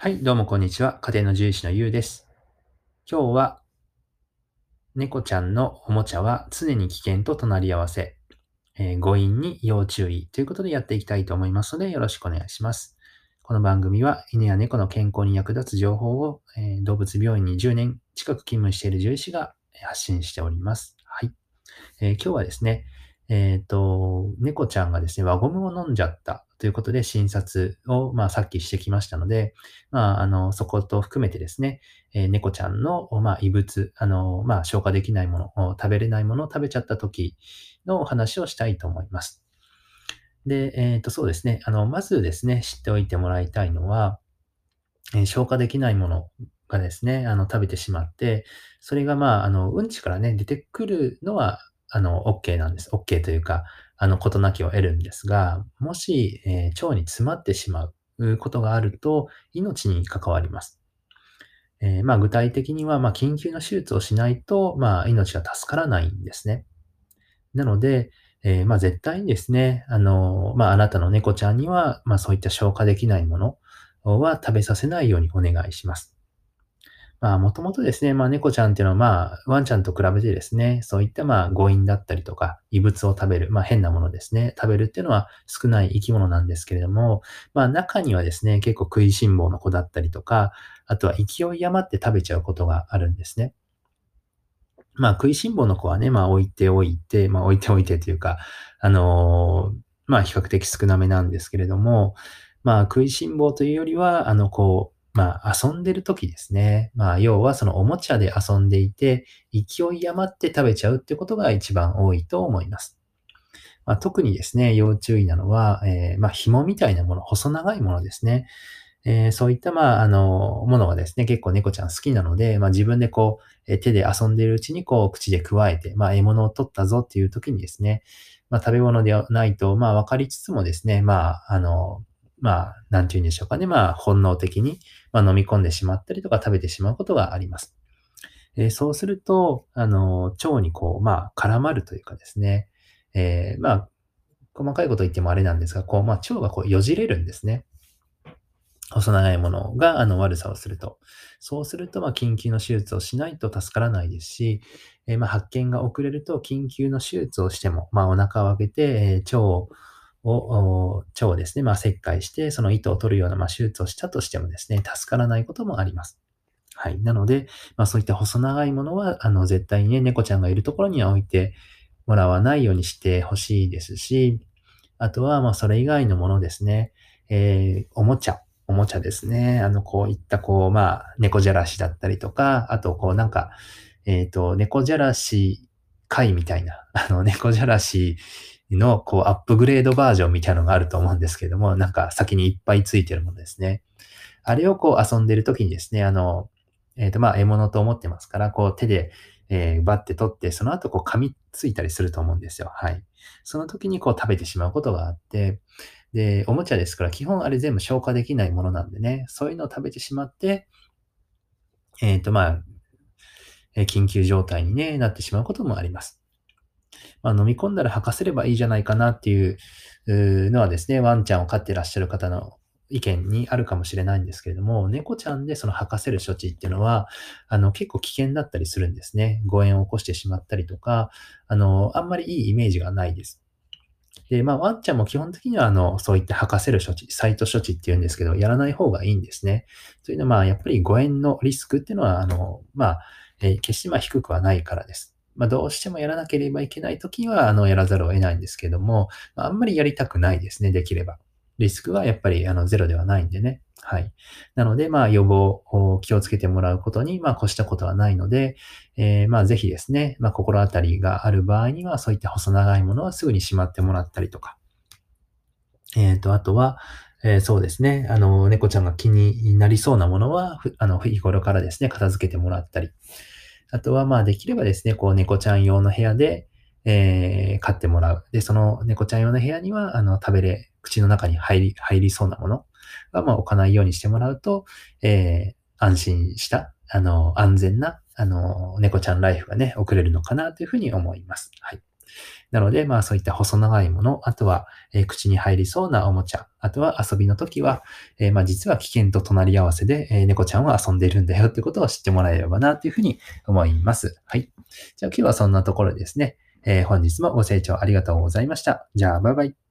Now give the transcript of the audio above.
はい、どうもこんにちは。家庭の獣医師のゆうです。今日は、猫ちゃんのおもちゃは常に危険と隣り合わせ、えー、誤飲に要注意ということでやっていきたいと思いますので、よろしくお願いします。この番組は犬や猫の健康に役立つ情報を、えー、動物病院に10年近く勤務している獣医師が発信しております。はい。えー、今日はですね、えっ、と、猫ちゃんがですね、輪ゴムを飲んじゃったということで診察を、まあ、さっきしてきましたので、まあ、あの、そこと含めてですね、えー、猫ちゃんの、まあ、異物、あの、まあ、消化できないもの、食べれないものを食べちゃった時のお話をしたいと思います。で、えっ、ー、と、そうですね。あの、まずですね、知っておいてもらいたいのは、えー、消化できないものがですね、あの、食べてしまって、それが、まあ、あの、うんちからね、出てくるのは、あの、OK なんです。OK というか、あの、事なきを得るんですが、もし、えー、腸に詰まってしまうことがあると、命に関わります。えー、まあ、具体的には、まあ、緊急の手術をしないと、まあ、命が助からないんですね。なので、えー、まあ、絶対にですね、あの、まあ、あなたの猫ちゃんには、まあ、そういった消化できないものは食べさせないようにお願いします。まあ、もともとですね、まあ、猫ちゃんっていうのは、まあ、ワンちゃんと比べてですね、そういった、まあ、強引だったりとか、異物を食べる、まあ、変なものですね、食べるっていうのは少ない生き物なんですけれども、まあ、中にはですね、結構食いしん坊の子だったりとか、あとは勢い余って食べちゃうことがあるんですね。まあ、食いしん坊の子はね、まあ、置いておいて、まあ、置いておいてというか、あのー、まあ、比較的少なめなんですけれども、まあ、食いしん坊というよりは、あの、こう、まあ、遊んでる時ですね。まあ、要はそのおもちゃで遊んでいて、勢い余って食べちゃうってことが一番多いと思います。まあ、特にですね、要注意なのは、えー、まあ、紐みたいなもの、細長いものですね。えー、そういった、まあ、あの、ものがですね、結構猫ちゃん好きなので、まあ、自分でこう、え手で遊んでいるうちに、こう、口で加えて、まあ、獲物を取ったぞっていう時にですね、まあ、食べ物ではないと、まあ、わかりつつもですね、まあ、あの、まあ、なんて言うんでしょうかね。まあ、本能的に、まあ、飲み込んでしまったりとか食べてしまうことがあります。えー、そうすると、あの、腸にこう、まあ、絡まるというかですね。えー、まあ、細かいこと言ってもあれなんですが、こう、まあ、腸がこう、よじれるんですね。細長いものが、あの、悪さをすると。そうすると、まあ、緊急の手術をしないと助からないですし、えー、まあ、発見が遅れると、緊急の手術をしても、まあ、お腹を開けて、えー、腸をを、腸ですね、まあ、切開して、その糸を取るような、まあ、手術をしたとしてもですね、助からないこともあります。はい。なので、まあ、そういった細長いものは、あの、絶対にね、猫ちゃんがいるところには置いてもらわないようにしてほしいですし、あとは、まあ、それ以外のものですね、えー、おもちゃ。おもちゃですね。あの、こういった、こう、まあ、猫じゃらしだったりとか、あと、こう、なんか、えっ、ー、と、猫じゃらし会みたいな、あの、猫じゃらしの、こう、アップグレードバージョンみたいなのがあると思うんですけども、なんか先にいっぱいついてるものですね。あれをこう遊んでる時にですね、あの、えっ、ー、と、まあ、獲物と思ってますから、こう手で、えー、バッて取って、その後こう噛みついたりすると思うんですよ。はい。その時にこう食べてしまうことがあって、で、おもちゃですから、基本あれ全部消化できないものなんでね、そういうのを食べてしまって、えっ、ー、と、まあ、緊急状態に、ね、なってしまうこともあります。まあ、飲み込んだら吐かせればいいじゃないかなっていうのはですね、ワンちゃんを飼ってらっしゃる方の意見にあるかもしれないんですけれども、猫ちゃんでその吐かせる処置っていうのは、あの、結構危険だったりするんですね。誤嚥を起こしてしまったりとか、あの、あんまりいいイメージがないです。で、まあ、ワンちゃんも基本的には、あの、そういった吐かせる処置、サイト処置っていうんですけど、やらない方がいいんですね。というのは、まあ、やっぱり誤嚥のリスクっていうのは、あの、まあ、えー、決してま低くはないからです。まあ、どうしてもやらなければいけないときには、あの、やらざるを得ないんですけども、あ、あんまりやりたくないですね、できれば。リスクはやっぱり、あの、ゼロではないんでね。はい。なので、まあ、予防を気をつけてもらうことに、まあ、越したことはないので、えー、まあ、ぜひですね、まあ、心当たりがある場合には、そういった細長いものはすぐにしまってもらったりとか。えっ、ー、と、あとは、えー、そうですね。あの、猫ちゃんが気になりそうなものは、あの、日頃からですね、片付けてもらったり。あとは、まあ、できればですね、こう、猫ちゃん用の部屋で、えー、飼ってもらう。で、その猫ちゃん用の部屋には、あの、食べれ、口の中に入り、入りそうなものは、まあ、置かないようにしてもらうと、えー、安心した、あの、安全な、あの、猫ちゃんライフがね、送れるのかなというふうに思います。はい。なので、まあそういった細長いもの、あとは、え口に入りそうなおもちゃ、あとは遊びの時は、えまあ実は危険と隣り合わせで、え猫ちゃんは遊んでいるんだよってことを知ってもらえればなというふうに思います。はい。じゃあ今日はそんなところですね。えー本日もご清聴ありがとうございました。じゃあ、バイバイ。